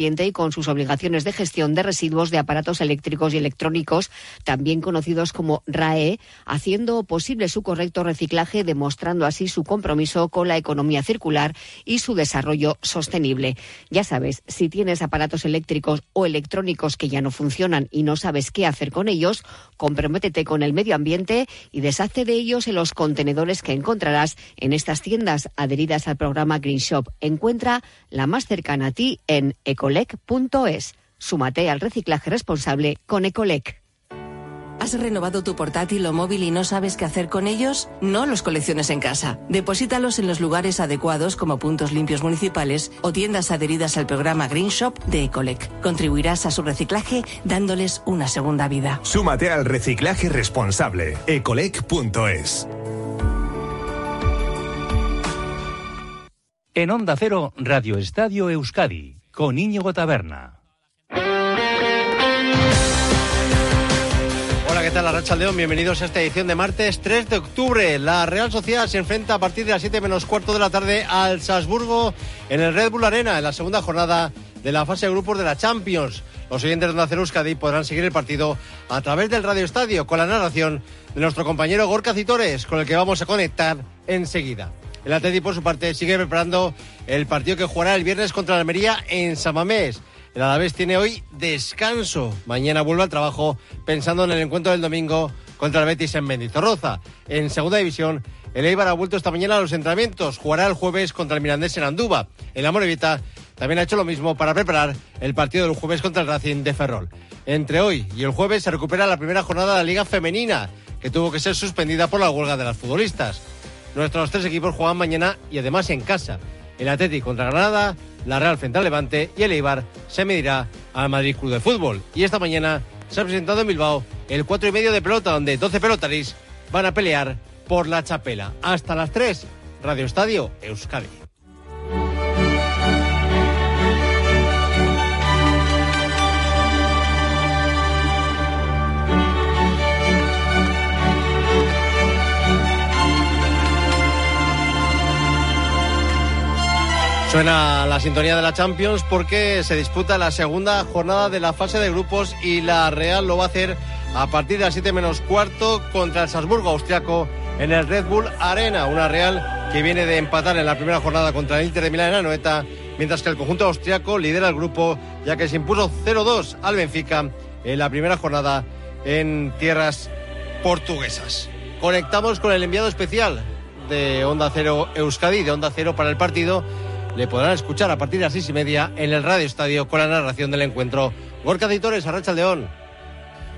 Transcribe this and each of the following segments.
y con sus obligaciones de gestión de residuos de aparatos eléctricos y electrónicos, también conocidos como RAE, haciendo posible su correcto reciclaje, demostrando así su compromiso con la economía circular y su desarrollo sostenible. Ya sabes, si tienes aparatos eléctricos o electrónicos que ya no funcionan y no sabes qué hacer con ellos, comprométete con el medio ambiente y deshace de ellos en los contenedores que encontrarás en estas tiendas adheridas al programa Green Shop. Encuentra la más cercana a ti en ecolec.es. Súmate al reciclaje responsable con Ecolec. ¿Has renovado tu portátil o móvil y no sabes qué hacer con ellos? No los colecciones en casa. Deposítalos en los lugares adecuados como puntos limpios municipales o tiendas adheridas al programa Green Shop de Ecolec. Contribuirás a su reciclaje dándoles una segunda vida. Súmate al reciclaje responsable. ecolec.es. En Onda Cero, Radio Estadio Euskadi, con Íñigo Taberna. Hola, ¿qué tal? Arracha León, bienvenidos a esta edición de martes 3 de octubre. La Real Sociedad se enfrenta a partir de las 7 menos cuarto de la tarde al Salzburgo en el Red Bull Arena en la segunda jornada de la fase de grupos de la Champions. Los oyentes de Onda Euskadi podrán seguir el partido a través del Radio Estadio con la narración de nuestro compañero Gorka Citores, con el que vamos a conectar enseguida. El Atleti, por su parte, sigue preparando el partido que jugará el viernes contra la Almería en Samamés. El Alavés tiene hoy descanso. Mañana vuelve al trabajo pensando en el encuentro del domingo contra el Betis en Mendizorroza. En segunda división, el Eibar ha vuelto esta mañana a los entrenamientos. Jugará el jueves contra el Mirandés en Andúba. El Amorevita también ha hecho lo mismo para preparar el partido del jueves contra el Racing de Ferrol. Entre hoy y el jueves se recupera la primera jornada de la Liga Femenina, que tuvo que ser suspendida por la huelga de las futbolistas. Nuestros tres equipos juegan mañana y además en casa. El Atlético contra Granada, la Real frente al Levante y el Eibar se medirá al Madrid Club de Fútbol. Y esta mañana se ha presentado en Bilbao el cuatro y medio de pelota, donde 12 pelotaris van a pelear por la chapela. Hasta las 3, Radio Estadio Euskadi. Suena la sintonía de la Champions porque se disputa la segunda jornada de la fase de grupos y la Real lo va a hacer a partir de las 7 menos cuarto contra el Salzburgo austriaco en el Red Bull Arena. Una Real que viene de empatar en la primera jornada contra el Inter de Milán en la Noeta, mientras que el conjunto austriaco lidera el grupo ya que se impuso 0-2 al Benfica en la primera jornada en tierras portuguesas. Conectamos con el enviado especial de Onda Cero Euskadi, de Onda Cero para el partido le podrán escuchar a partir de las seis y media en el Radio Estadio con la narración del encuentro. Gorka Editores, Arracha León.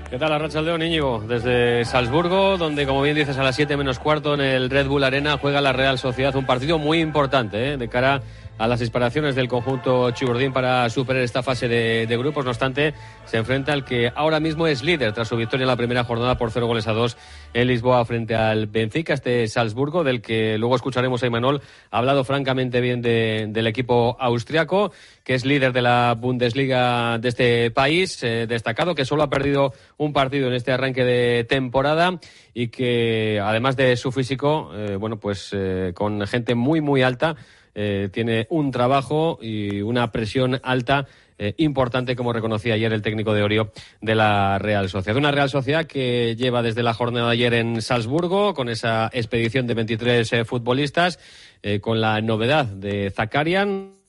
¿Qué tal, Arracha León, Íñigo? Desde Salzburgo, donde, como bien dices, a las siete menos cuarto en el Red Bull Arena juega la Real Sociedad. Un partido muy importante ¿eh? de cara las disparaciones del conjunto Chiburdín para superar esta fase de, grupos. No obstante, se enfrenta al que ahora mismo es líder tras su victoria en la primera jornada por cero goles a dos en Lisboa frente al Benfica, este Salzburgo, del que luego escucharemos a Imanol. Ha hablado francamente bien del equipo austriaco, que es líder de la Bundesliga de este país, eh, destacado, que solo ha perdido un partido en este arranque de temporada y que, además de su físico, eh, bueno, pues eh, con gente muy, muy alta, eh, tiene un trabajo y una presión alta eh, importante, como reconocía ayer el técnico de Orio de la Real Sociedad. Una Real Sociedad que lleva desde la jornada de ayer en Salzburgo con esa expedición de 23 eh, futbolistas, con la novedad de Zakarian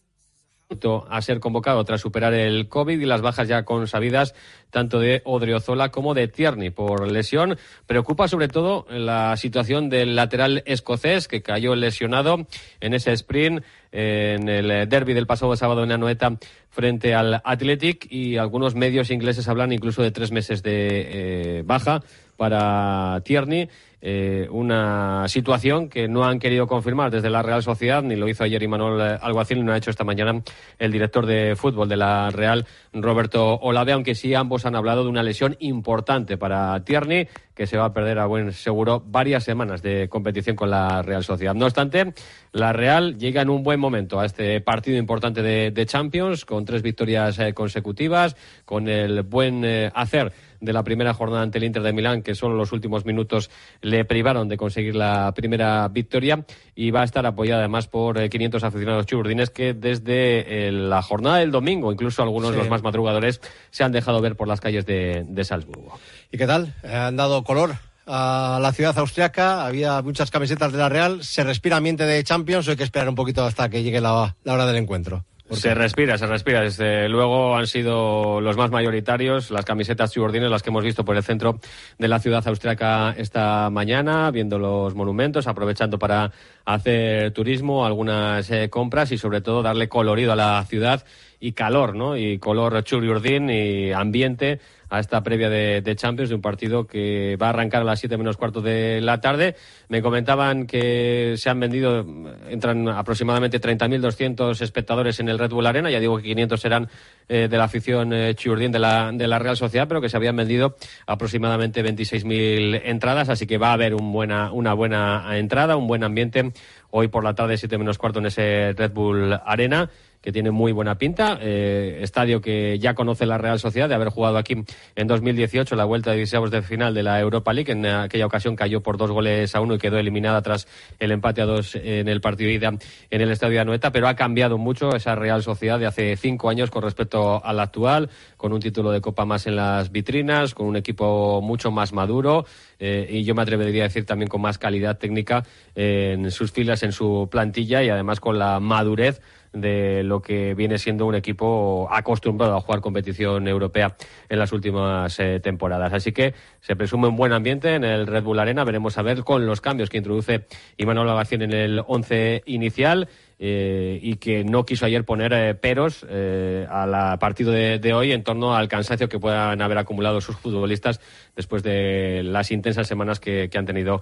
a ser convocado tras superar el COVID y las bajas ya consabidas tanto de Odriozola como de Tierney por lesión. Preocupa sobre todo la situación del lateral escocés que cayó lesionado en ese sprint en el derby del pasado sábado en Anoeta frente al Athletic y algunos medios ingleses hablan incluso de tres meses de eh, baja para Tierney eh, una situación que no han querido confirmar desde la Real Sociedad, ni lo hizo ayer Imanol Alguacil, ni lo ha hecho esta mañana el director de fútbol de la Real, Roberto Olave, aunque sí ambos han hablado de una lesión importante para Tierney, que se va a perder a buen seguro varias semanas de competición con la Real Sociedad. No obstante, la Real llega en un buen momento a este partido importante de, Champions, con tres victorias eh, consecutivas, con el buen eh, hacer de la primera jornada ante el Inter de Milán, que solo los últimos minutos le privaron de conseguir la primera victoria y va a estar apoyada además por 500 eh, aficionados chururdines que desde eh, la jornada del domingo, incluso algunos de los más madrugadores, se han dejado ver por las calles de, de Salzburgo. ¿Y qué tal? ¿Han dado color a la ciudad austriaca, había muchas camisetas de la Real, se respira ambiente de Champions o hay que esperar un poquito hasta que llegue la, hora del encuentro. Se respira, se respira. Desde luego han sido los más mayoritarios, las camisetas subordines, las que hemos visto por el centro de la ciudad austriaca esta mañana, viendo los monumentos, aprovechando para hacer turismo, algunas eh, compras y sobre todo darle colorido a la ciudad y calor, ¿no? Y color churiurdín y ambiente a esta previa de, Champions, de un partido que va a arrancar a las 7 menos cuarto de la tarde. Me comentaban que se han vendido, entran aproximadamente 30.200 espectadores en el Red Bull Arena, ya digo que 500 serán eh, de la afición eh, de la, de la Real Sociedad, pero que se habían vendido aproximadamente 26.000 entradas, así que va a haber un buena, una buena entrada, un buen ambiente hoy por la tarde, 7 menos cuarto, en ese Red Bull Arena que tiene muy buena pinta. Eh, estadio que ya conoce la Real Sociedad de haber jugado aquí en 2018 la vuelta de 16 de final de la Europa League. En aquella ocasión cayó por dos goles a uno y quedó eliminada tras el empate a dos en el partido ida en el estadio de Anoeta, pero ha cambiado mucho esa Real Sociedad de hace cinco años con respecto a la actual, con un título de Copa más en las vitrinas, con un equipo mucho más maduro. Eh, y yo me atrevería a decir también con más calidad técnica en sus filas, en su plantilla y además con la madurez de lo que viene siendo un equipo acostumbrado a jugar competición europea en las últimas eh, temporadas. Así que se presume un buen ambiente en el Red Bull Arena. Veremos a ver con los cambios que introduce Imanol Lavación en el once inicial. Eh, y que no quiso ayer poner eh, peros eh, al partido de, hoy en torno al cansancio que puedan haber acumulado sus futbolistas después de las intensas semanas que, han tenido,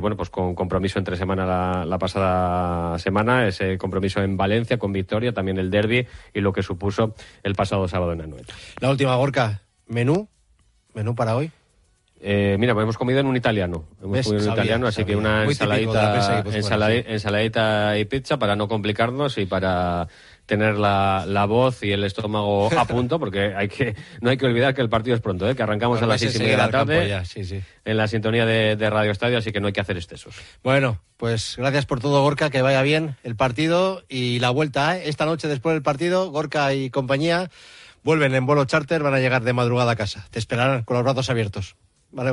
bueno, pues con compromiso entre semana la, pasada semana, ese compromiso en Valencia con victoria, también el derby y lo que supuso el pasado sábado en Anoeta. La última, Gorka, menú, menú para hoy. Eh, mira, pues hemos comido en un italiano. Hemos comido en un italiano, así que una ensaladita, ensaladita, y pizza para no complicarnos y para tener la, la, voz y el estómago a punto, porque hay que no hay que olvidar que el partido es pronto, ¿eh? que arrancamos a las seis y media de la tarde en la sintonía de, de, Radio Estadio, así que no hay que hacer excesos. Bueno, pues gracias por todo, Gorka, que vaya bien el partido y la vuelta. ¿eh? Esta noche, después del partido, Gorka y compañía vuelven en vuelo charter, van a llegar de madrugada a casa. Te esperarán con los brazos abiertos.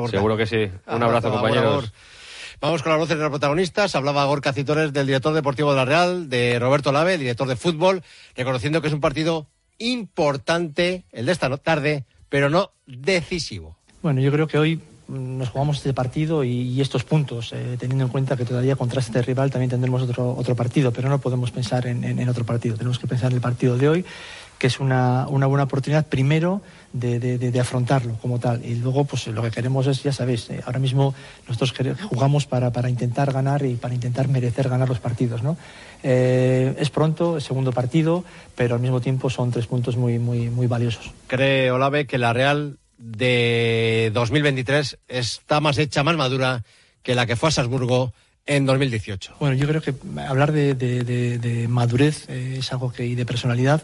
Seguro que sí. Un abrazo, compañeros. Vamos con las voces de los protagonistas. Hablaba Gorka Citores del director deportivo de la Real, de Roberto Lave, director de fútbol, reconociendo que es un partido importante, el de esta tarde, pero no decisivo. Bueno, yo creo que hoy nos jugamos este partido y, estos puntos, eh, teniendo en cuenta que todavía contra este rival también tendremos otro, otro partido, pero no podemos pensar en, en otro partido. Tenemos que pensar en el partido de hoy que es una, una buena oportunidad primero de, afrontarlo como tal. Y luego, pues lo que queremos es, ya sabéis, eh, ahora mismo nosotros jugamos para, para, intentar ganar y para intentar merecer ganar los partidos. ¿no? Eh, es pronto, es segundo partido, pero al mismo tiempo son tres puntos muy, muy, muy valiosos. ¿Cree Olave que la Real de 2023 está más hecha, más madura que la que fue a Salzburgo en 2018? Bueno, yo creo que hablar de, de madurez eh, es algo que, y de personalidad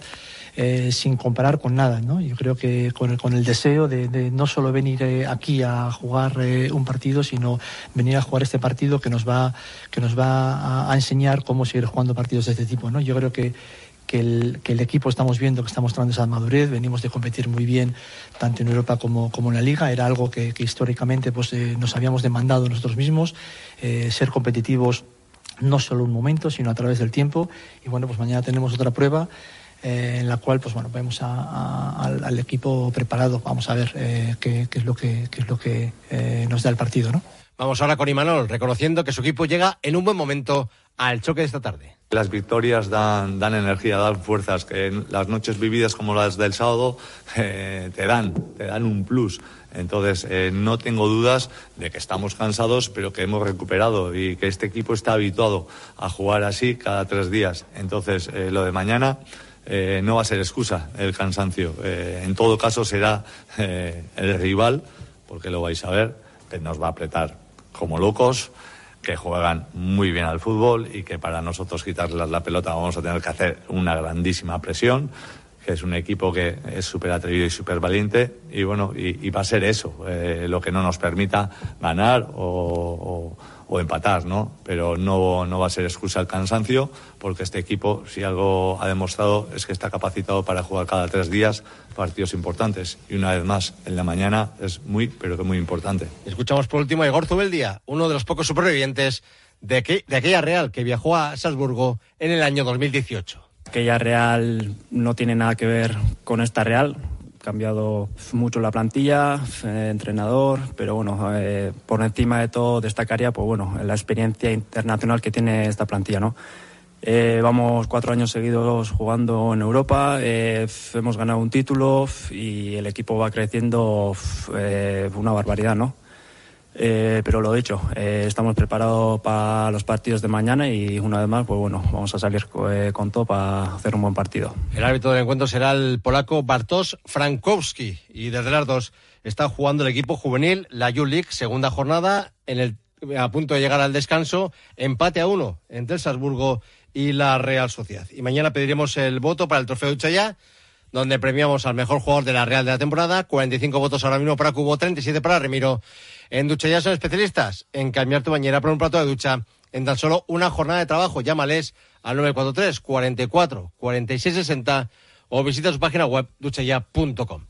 eh, sin comparar con nada. ¿no? Yo creo que con el, con el deseo de, no solo venir eh, aquí a jugar eh, un partido, sino venir a jugar este partido que nos va, que nos va a, enseñar cómo seguir jugando partidos de este tipo. ¿no? Yo creo que, que el, que el, equipo estamos viendo que estamos mostrando esa madurez, venimos de competir muy bien tanto en Europa como, como en la Liga, era algo que, históricamente pues, nos habíamos demandado nosotros mismos, ser competitivos no solo un momento, sino a través del tiempo. Y bueno, pues mañana tenemos otra prueba eh, en la cual pues bueno vemos al, equipo preparado. Vamos a ver eh, qué, es lo que es lo que eh, nos da el partido no vamos ahora con Imanol reconociendo que su equipo llega en un buen momento al choque de esta tarde las victorias dan, dan energía, dan fuerzas, que las noches vividas como las del sábado te dan, te dan un plus. Entonces, no tengo dudas de que estamos cansados, pero que hemos recuperado y que este equipo está habituado a jugar así cada tres días. Entonces, lo de mañana eh, no va a ser excusa el cansancio. Eh, en todo caso será eh, el rival, porque lo vais a ver, que nos va a apretar como locos, que juegan muy bien al fútbol y que para nosotros quitarles la pelota vamos a tener que hacer una grandísima presión que es un equipo que es súper atrevido y súper valiente y bueno, y, va a ser eso, eh, lo que no nos permita ganar o, empatar, ¿no? Pero no, no va a ser excusa el cansancio porque este equipo, si algo ha demostrado, es que está capacitado para jugar cada tres días partidos importantes y una vez más en la mañana es muy, pero que muy importante. Escuchamos por último a Igor Zubeldía, uno de los pocos supervivientes de, de aquella Real que viajó a Salzburgo en el año 2018 aquella Real no tiene nada que ver con esta Real. Cambiado mucho la plantilla, eh, entrenador, pero bueno, eh, por encima de todo destacaría pues bueno, la experiencia internacional que tiene esta plantilla, ¿no? Eh, vamos cuatro años seguidos jugando en Europa, hemos ganado un título y el equipo va creciendo una barbaridad, ¿no? Eh, pero lo dicho, eh, estamos preparados para los partidos de mañana y una vez más, pues bueno, vamos a salir eh, con todo para hacer un buen partido. El árbitro del encuentro será el polaco Bartosz Frankowski y desde las dos está jugando el equipo juvenil, la Julik, segunda jornada, en el, a punto de llegar al descanso, empate a uno entre el Salzburgo y la Real Sociedad. Y mañana pediremos el voto para el trofeo de Uchaya donde premiamos al mejor jugador de la Real de la temporada. 45 votos ahora mismo para Cubo, 37 para Remiro. En Ducha son especialistas en cambiar tu bañera por un plato de ducha en tan solo una jornada de trabajo. Llámales al 943 44 46 60 o visita su página web duchaya.com.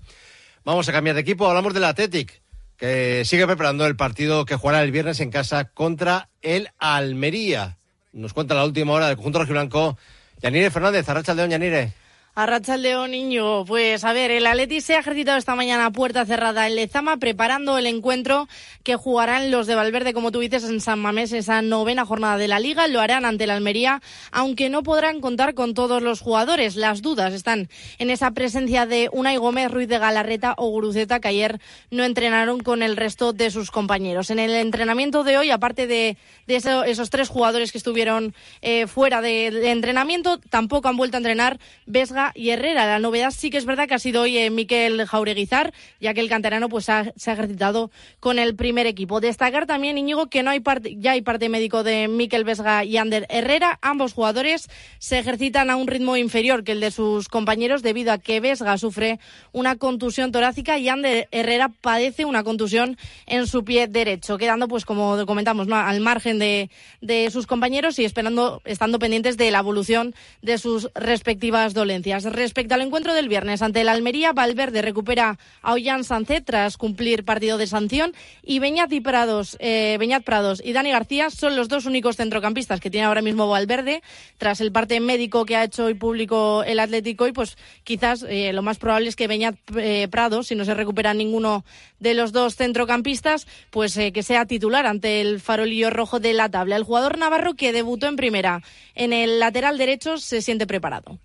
Vamos a cambiar de equipo. Hablamos del Athletic, que sigue preparando el partido que jugará el viernes en casa contra el Almería. Nos cuenta la última hora del conjunto rojiblanco. Yanire Fernández, Arracha León, Yanire. A León Niño, pues a ver, el Atleti se ha ejercitado esta mañana a puerta cerrada en Lezama, preparando el encuentro que jugarán los de Valverde, como tú dices, en San Mamés, esa novena jornada de la Liga. Lo harán ante la Almería, aunque no podrán contar con todos los jugadores. Las dudas están en esa presencia de Unai Gómez, Ruiz de Galarreta o Guruceta, que ayer no entrenaron con el resto de sus compañeros. En el entrenamiento de hoy, aparte de, esos tres jugadores que estuvieron eh, fuera de, de entrenamiento, tampoco han vuelto a entrenar Vesga y Herrera. La novedad sí que es verdad que ha sido hoy eh, Miquel Jaureguizar, ya que el canterano pues se ha ejercitado con el primer equipo. Destacar también, Íñigo, que no hay parte, ya hay parte médico de Miquel Vesga y Ander Herrera. Ambos jugadores se ejercitan a un ritmo inferior que el de sus compañeros debido a que Vesga sufre una contusión torácica y Ander Herrera padece una contusión en su pie derecho, quedando pues como comentamos, al margen de, de sus compañeros y esperando, estando pendientes de la evolución de sus respectivas dolencias. Respecto al encuentro del viernes ante el Almería, Valverde recupera a Ollán Sancet tras cumplir partido de sanción y Beñat y Prados, eh, Beñat Prados y Dani García son los dos únicos centrocampistas que tiene ahora mismo Valverde tras el parte médico que ha hecho hoy público el Atlético y pues quizás eh, lo más probable es que Beñat eh, Prados, si no se recupera ninguno de los dos centrocampistas, pues que sea titular ante el farolillo rojo de la tabla. El jugador navarro que debutó en primera en el lateral derecho se siente preparado.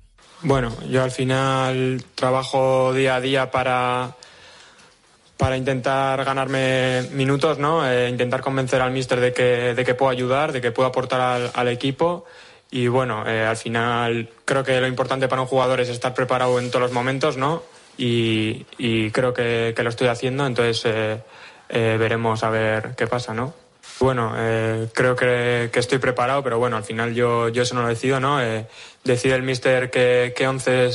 Bueno, yo al final trabajo día a día para, para intentar ganarme minutos, ¿no? Eh, intentar convencer al míster de que, de que puedo ayudar, de que puedo aportar al, equipo. Y bueno, eh, al final creo que lo importante para un jugador es estar preparado en todos los momentos, ¿no? Y, creo que, lo estoy haciendo, entonces eh, veremos a ver qué pasa, ¿no? Bueno, eh, creo que, estoy preparado, pero bueno, al final yo, yo eso no lo decido, ¿no? Eh, decide el mister que, que once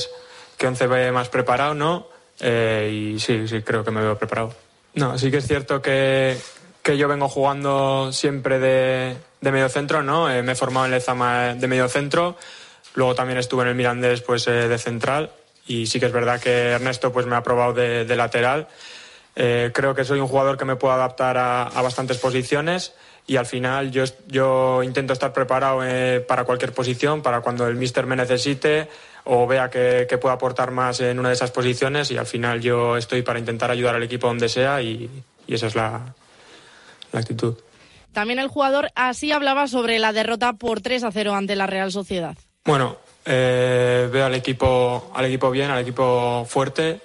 que once ve más preparado, ¿no? Eh, y sí, sí, creo que me veo preparado. No, sí que es cierto que, que yo vengo jugando siempre de, de medio centro, ¿no? me he formado en Lezama de medio centro, luego también estuve en el Mirandés pues, de central y sí que es verdad que Ernesto pues, me ha probado de, de lateral. Eh, creo que soy un jugador que me puedo adaptar a, bastantes posiciones y al final yo, yo intento estar preparado eh, para cualquier posición, para cuando el míster me necesite o vea que, que puedo aportar más en una de esas posiciones y al final yo estoy para intentar ayudar al equipo donde sea y, esa es la, actitud. También el jugador así hablaba sobre la derrota por 3 a 0 ante la Real Sociedad. Bueno, eh, veo al equipo, al equipo bien, al equipo fuerte.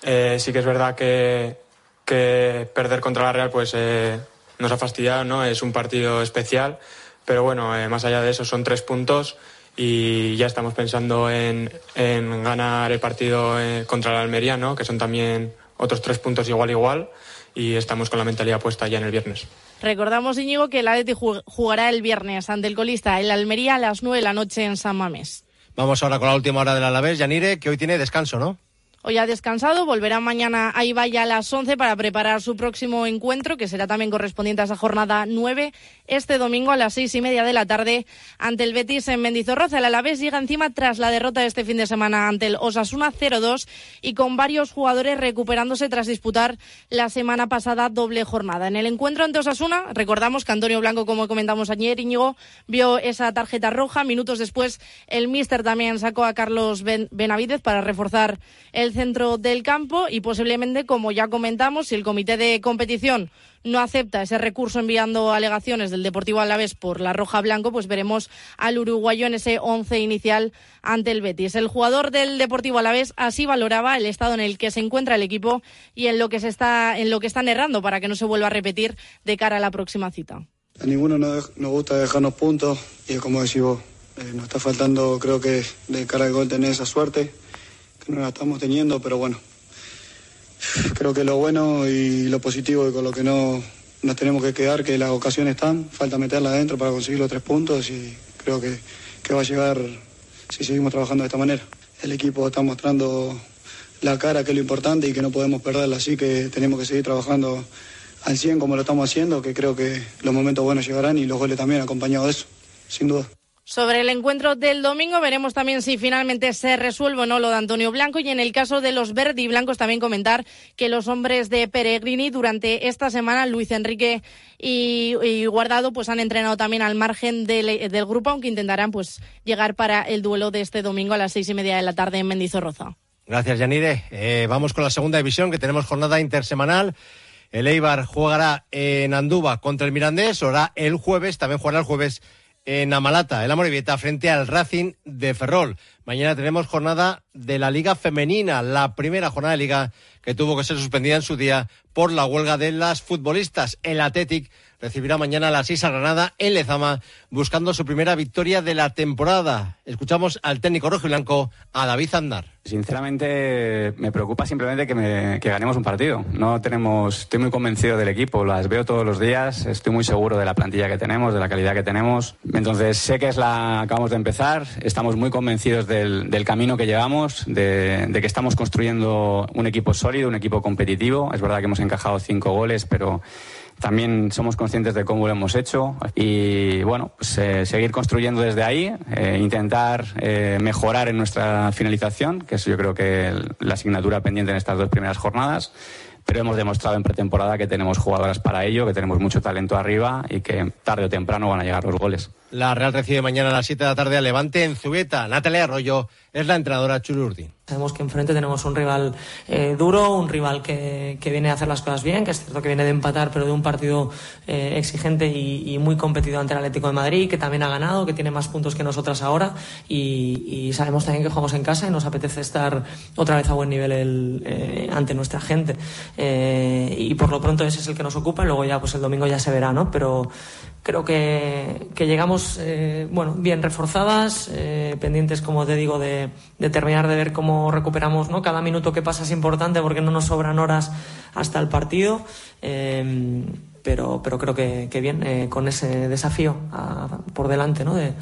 sí que es verdad que, que perder contra la Real pues eh, nos ha fastidiado, ¿no? Es un partido especial, pero bueno, eh, más allá de eso son tres puntos y ya estamos pensando en, en ganar el partido eh, contra la Almería, ¿no? Que son también otros tres puntos igual igual y estamos con la mentalidad puesta ya en el viernes. Recordamos, Íñigo, que el Atleti jugará el viernes ante el colista el Almería a las nueve de la noche en San Mamés. Vamos ahora con la última hora del Alavés. Yanire, que hoy tiene descanso, ¿no? Hoy ha descansado, volverá mañana a Ibaya a las 11 para preparar su próximo encuentro, que será también correspondiente a esa jornada 9, este domingo a las seis y media de la tarde ante el Betis en Mendizorroza. El Alavés llega encima tras la derrota de este fin de semana ante el Osasuna 0-2 y con varios jugadores recuperándose tras disputar la semana pasada doble jornada. En el encuentro ante Osasuna, recordamos que Antonio Blanco, como comentamos ayer, Íñigo, vio esa tarjeta roja. Minutos después, el míster también sacó a Carlos Benavidez para reforzar el centro del campo y posiblemente, como ya comentamos, si el comité de competición no acepta ese recurso enviando alegaciones del Deportivo Alavés por la roja blanco, pues veremos al uruguayo en ese once inicial ante el Betis. El jugador del Deportivo Alavés así valoraba el estado en el que se encuentra el equipo y en lo que se está en lo que están errando para que no se vuelva a repetir de cara a la próxima cita. A ninguno nos, gusta dejarnos puntos y como decís vos, eh, nos está faltando creo que de cara al gol tener esa suerte no la estamos teniendo, pero bueno, creo que lo bueno y lo positivo y con lo que no nos tenemos que quedar, que las ocasiones están, falta meterla adentro para conseguir los tres puntos y creo que, que va a llegar si seguimos trabajando de esta manera. El equipo está mostrando la cara, que es lo importante y que no podemos perderla, así que tenemos que seguir trabajando al 100 como lo estamos haciendo, que creo que los momentos buenos llegarán y los goles también acompañados de eso, sin duda. Sobre el encuentro del domingo veremos también si finalmente se resuelve o no lo de Antonio Blanco y en el caso de los verdi blancos también comentar que los hombres de Peregrini durante esta semana Luis Enrique y, Guardado pues han entrenado también al margen del, grupo aunque intentarán pues llegar para el duelo de este domingo a las seis y media de la tarde en Mendizorroza. Gracias Yanire. Eh, vamos con la segunda división que tenemos jornada intersemanal. El Eibar jugará en Andúba contra el Mirandés, hará el jueves, también jugará el jueves en Amalata, el Amorebieta, frente al Racing de Ferrol. Mañana tenemos jornada de la Liga Femenina, la primera jornada de Liga que tuvo que ser suspendida en su día por la huelga de las futbolistas. El Athletic recibirá mañana a las 6 a Granada en Lezama, buscando su primera victoria de la temporada. Escuchamos al técnico rojo y blanco, a David Andar. Sinceramente, me preocupa simplemente que, que, ganemos un partido. No tenemos, estoy muy convencido del equipo, las veo todos los días, estoy muy seguro de la plantilla que tenemos, de la calidad que tenemos. Entonces, sé que es la, acabamos de empezar, estamos muy convencidos del, camino que llevamos, de, que estamos construyendo un equipo sólido, un equipo competitivo. Es verdad que hemos encajado cinco goles, pero también somos conscientes de cómo lo hemos hecho y bueno, seguir construyendo desde ahí, eh, intentar eh, mejorar en nuestra finalización, que es yo creo que la asignatura pendiente en estas dos primeras jornadas. Pero hemos demostrado en pretemporada que tenemos jugadoras para ello, que tenemos mucho talento arriba y que tarde o temprano van a llegar los goles. La Real recibe mañana a las 7 de la tarde a Levante en Zubeta. Natalia Arroyo es la entrenadora Chulurdi. Sabemos que enfrente tenemos un rival eh, duro, un rival que, que, viene a hacer las cosas bien, que es cierto que viene de empatar, pero de un partido eh, exigente y, muy competido ante el Atlético de Madrid, que también ha ganado, que tiene más puntos que nosotras ahora. Y, sabemos también que jugamos en casa y nos apetece estar otra vez a buen nivel el, eh, ante nuestra gente. Y por lo pronto ese es el que nos ocupa, luego ya pues el domingo ya se verá, ¿no? Pero creo que, que llegamos bueno, bien reforzadas, pendientes, como te digo, de, terminar de ver cómo recuperamos, ¿no? Cada minuto que pasa es importante porque no nos sobran horas hasta el partido. Em, pero, pero creo que, bien, eh, con ese desafío por delante, ¿no? De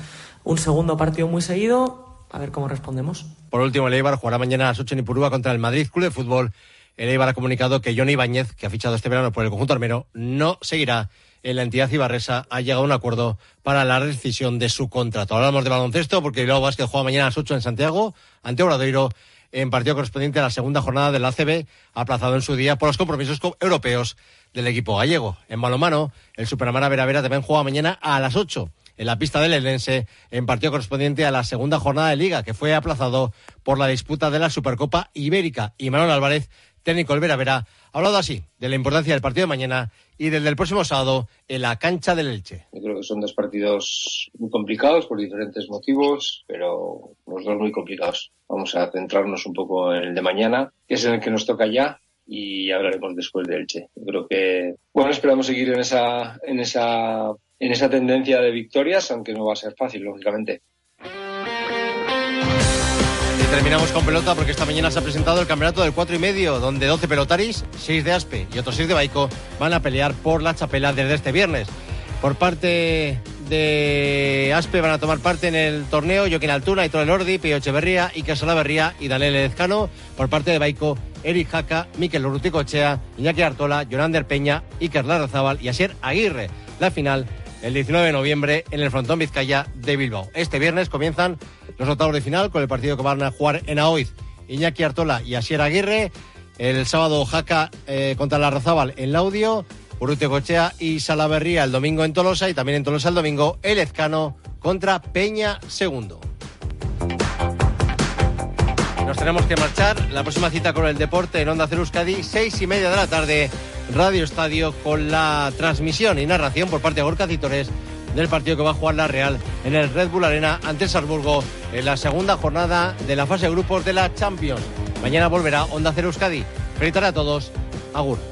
un segundo partido muy seguido, a ver cómo respondemos. Por último, el Eibar jugará mañana a las 8 en Ipurúa contra el Madrid Club de Fútbol. El Eibar ha comunicado que Johnny Ibáñez, que ha fichado este verano por el conjunto armero, no seguirá en la entidad ibarresa ha llegado a un acuerdo para la decisión de su contrato. Hablamos de baloncesto porque Bilbao Vázquez juega mañana a las 8 en Santiago ante Obradoiro en partido correspondiente a la segunda jornada del ACB, aplazado en su día por los compromisos europeos del equipo gallego. En balomano, el Superamara Vera Vera también juega mañana a las 8 en la pista del Elense en partido correspondiente a la segunda jornada de liga que fue aplazado por la disputa de la Supercopa Ibérica. Y Manuel Álvarez, técnico del Vera Vera, ha hablado así de la importancia del partido de mañana y del del próximo sábado en la cancha del Elche. Yo creo que son dos partidos muy complicados por diferentes motivos, pero los dos muy complicados. Vamos a centrarnos un poco en el de mañana, que es en el que nos toca ya, y hablaremos después de Elche. Yo creo que, bueno, esperamos seguir en esa, en esa, en esa tendencia de victorias, aunque no va a ser fácil, lógicamente. Terminamos con pelota porque esta mañana se ha presentado el campeonato del 4 y medio, donde 12 pelotaris, 6 de Aspe y otros 6 de Baico van a pelear por la chapela desde este viernes. Por parte de Aspe van a tomar parte en el torneo Joaquín Altuna, Aitor Elordi, Pío Echeverría, Iker Salaverría y Daniel Lezcano. Por parte de Baico, Eric Jaca, Miquel Urruticochea, Iñaki Artola, Jonander Peña, Iker Larrazábal y Asier Aguirre. La final el 19 de noviembre en el frontón Vizcaya de Bilbao. Este viernes comienzan los octavos de final con el partido que van a jugar en Aoiz. Iñaki Artola y Asier Aguirre. El sábado Jaca eh, contra la Razábal en Laudio. Urrutia Cochea y Salaverría el domingo en Tolosa. Y también en Tolosa el domingo el Ezcano contra Peña Segundo. Nos tenemos que marchar. La próxima cita con el deporte en Onda Cero Euskadi, seis y media de la tarde, Radio Estadio, con la transmisión y narración por parte de Gorka Citores del partido que va a jugar la Real en el Red Bull Arena ante Salzburgo en la segunda jornada de la fase de grupos de la Champions. Mañana volverá Onda Cero Euskadi. Feliz a todos. Agur.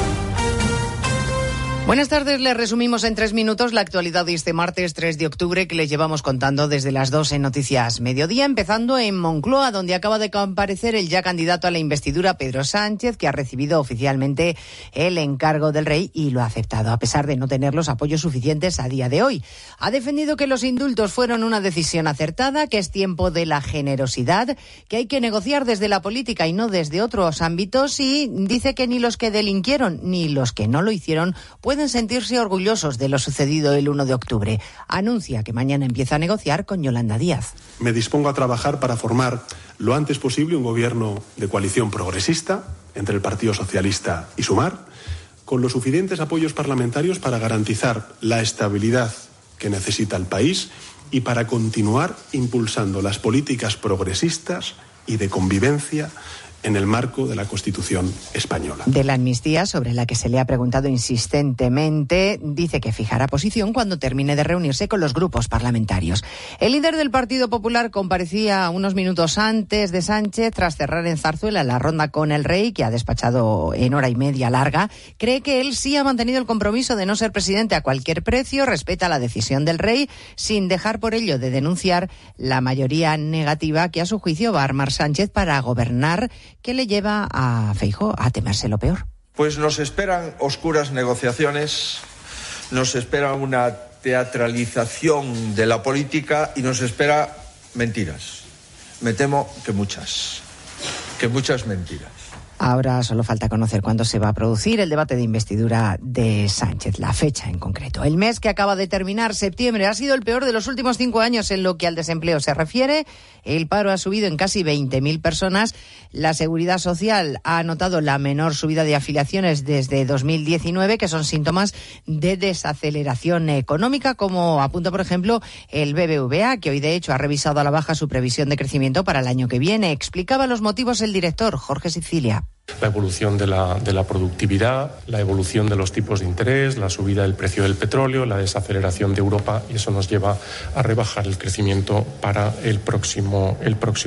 Buenas tardes, les resumimos en tres minutos la actualidad de este martes 3 de octubre que les llevamos contando desde las 2 en Noticias Mediodía, empezando en Moncloa, donde acaba de comparecer el ya candidato a la investidura Pedro Sánchez, que ha recibido oficialmente el encargo del rey y lo ha aceptado, a pesar de no tener los apoyos suficientes a día de hoy. Ha defendido que los indultos fueron una decisión acertada, que es tiempo de la generosidad, que hay que negociar desde la política y no desde otros ámbitos y dice que ni los que delinquieron ni los que no lo hicieron pueden sentirse orgullosos de lo sucedido el 1 de octubre. Anuncia que mañana empieza a negociar con Yolanda Díaz. Me dispongo a trabajar para formar lo antes posible un gobierno de coalición progresista entre el Partido Socialista y Sumar, con los suficientes apoyos parlamentarios para garantizar la estabilidad que necesita el país y para continuar impulsando las políticas progresistas y de convivencia en el marco de la Constitución española. De la amnistía, sobre la que se le ha preguntado insistentemente, dice que fijará posición cuando termine de reunirse con los grupos parlamentarios. El líder del Partido Popular comparecía unos minutos antes de Sánchez tras cerrar en Zarzuela la ronda con el rey, que ha despachado en hora y media larga. Cree que él sí ha mantenido el compromiso de no ser presidente a cualquier precio, respeta la decisión del rey, sin dejar por ello de denunciar la mayoría negativa que a su juicio va a armar Sánchez para gobernar ¿Qué le lleva a Feijo a temerse lo peor? Pues nos esperan oscuras negociaciones, nos espera una teatralización de la política y nos espera mentiras. Me temo que muchas, que muchas mentiras. Ahora solo falta conocer cuándo se va a producir el debate de investidura de Sánchez, la fecha en concreto. El mes que acaba de terminar, septiembre, ha sido el peor de los últimos cinco años en lo que al desempleo se refiere. El paro ha subido en casi 20.000 personas. La Seguridad Social ha notado la menor subida de afiliaciones desde 2019, que son síntomas de desaceleración económica, como apunta, por ejemplo, el BBVA, que hoy de hecho ha revisado a la baja su previsión de crecimiento para el año que viene. Explicaba los motivos el director, Jorge Sicilia la evolución de la, de la, productividad, la evolución de los tipos de interés, la subida del precio del petróleo, la desaceleración de Europa y eso nos lleva a rebajar el crecimiento para el próximo, el próximo